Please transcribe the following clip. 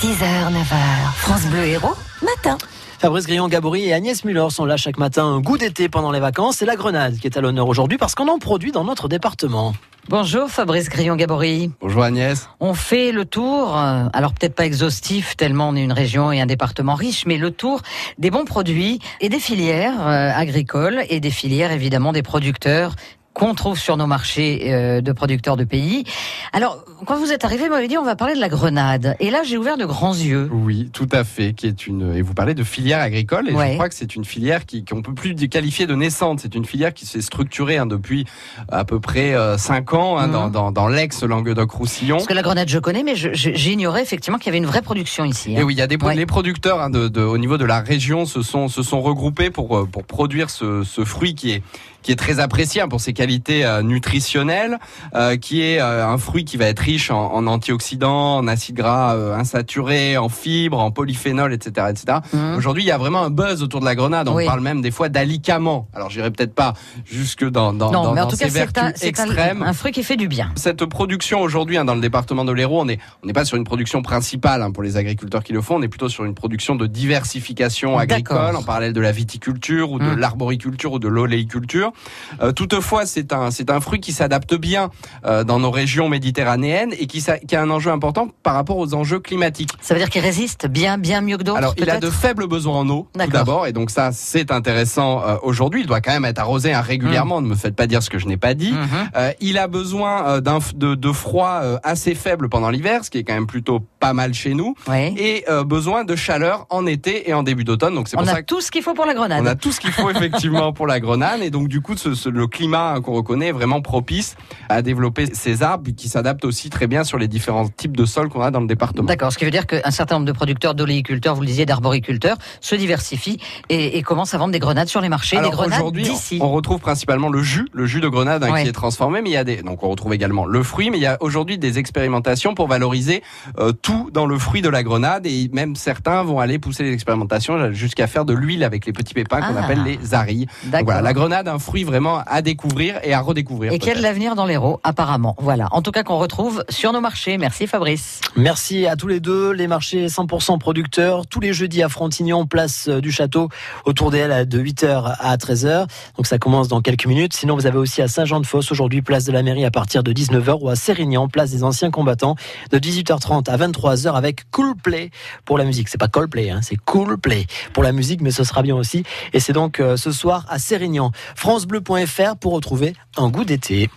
6h, 9h, France Bleu Héros, matin. Fabrice Grillon-Gabory et Agnès Muller sont là chaque matin, un goût d'été pendant les vacances. C'est la grenade qui est à l'honneur aujourd'hui parce qu'on en produit dans notre département. Bonjour Fabrice Grillon-Gabory. Bonjour Agnès. On fait le tour, euh, alors peut-être pas exhaustif tellement on est une région et un département riche, mais le tour des bons produits et des filières euh, agricoles et des filières évidemment des producteurs qu'on trouve sur nos marchés euh, de producteurs de pays. Alors, quand vous êtes arrivé, vous m'avez dit on va parler de la grenade. Et là, j'ai ouvert de grands yeux. Oui, tout à fait. Qui est une et vous parlez de filière agricole et je crois que c'est une filière qui qu'on peut plus qualifier de naissante. C'est une filière qui s'est structurée hein, depuis à peu près euh, cinq ans hein, dans, mhm. dans, dans l'ex Languedoc-Roussillon. Parce que la grenade, je connais, mais j'ignorais effectivement qu'il y avait une vraie production ici. Hein. Et oui, il y a des les producteurs hein, de, de, au niveau de la région se sont se sont regroupés pour euh, pour produire ce, ce fruit qui est qui est très apprécié pour ses qualités euh, nutritionnelles, euh, qui est euh, un fruit qui va être riche en, en antioxydants, en acides gras insaturés, en fibres, en polyphénol, etc., etc. Mmh. Aujourd'hui, il y a vraiment un buzz autour de la grenade. On parle même des fois d'alicament. Alors, j'irai peut-être pas jusque dans dans, non, dans, mais en tout ces cas, vertus un, extrêmes. Un, un, fruit qui fait du bien. Cette production aujourd'hui hein, dans le département de l'Hérault, on n'est on n'est pas sur une production principale hein, pour les agriculteurs qui le font. On est plutôt sur une production de diversification agricole en parallèle de la viticulture ou de mmh. l'arboriculture ou de l'oléiculture. Euh, toutefois, c'est un, c'est un fruit qui s'adapte bien euh, dans nos régions méditerranéennes et qui, qui, a un enjeu important par rapport aux enjeux climatiques. Ça veut dire qu'il résiste bien, bien mieux que d'autres Alors, il a de faibles besoins en eau, tout d'abord, et donc ça, c'est intéressant euh, aujourd'hui. Il doit quand même être arrosé hein, régulièrement. Mmh. Ne me faites pas dire ce que je n'ai pas dit. Mmh. il a besoin d'un de, de, froid assez faible pendant l'hiver, ce qui est quand même plutôt pas mal chez nous, et besoin de chaleur en été et en début d'automne. Donc c'est pour on a tout ce qu'il faut pour la grenade. On a tout ce qu'il faut effectivement pour la grenade, et donc du coup, ce, le climat qu'on reconnaît est vraiment propice à développer ces arbres qui s'adaptent aussi très bien sur les différents types de sols qu'on a dans le département. D'accord, ce qui veut dire qu'un certain nombre de producteurs d'oléiculteurs, vous le disiez, d'arboriculteurs, se diversifient et, et, commencent à vendre des grenades sur les marchés, des grenades d'ici. On, retrouve principalement le jus, le jus de grenade hein, qui est transformé, mais il y a des, donc on retrouve également le fruit, mais il y a aujourd'hui des expérimentations pour valoriser euh, tout dans le fruit de la grenade et même certains vont aller pousser les expérimentations jusqu'à faire de l'huile avec les petits pépins qu'on ah. appelle les arilles. Voilà, la grenade, un fruit vraiment à découvrir et à redécouvrir. Et quel l'avenir dans l'Hérault, apparemment. Voilà. En tout cas, qu'on retrouve sur nos marchés. Merci Fabrice. Merci à tous les deux. Les marchés 100% producteurs, tous les jeudis à Frontignan, place euh, du château, autour d'elle de 8h à 13h. Donc ça commence dans quelques minutes. Sinon, vous avez aussi à Saint-Jean-de-Fosse, aujourd'hui, place de la mairie à partir de 19h, ou à Sérignan, place des anciens combattants, de 18h30 à 23h avec Cool Play pour la musique. C'est pas Coldplay, hein, c'est Cool Play pour la musique, mais ce sera bien aussi. Et c'est donc euh, ce soir à Sérignan. FranceBleu.fr pour retrouver un goût d'été.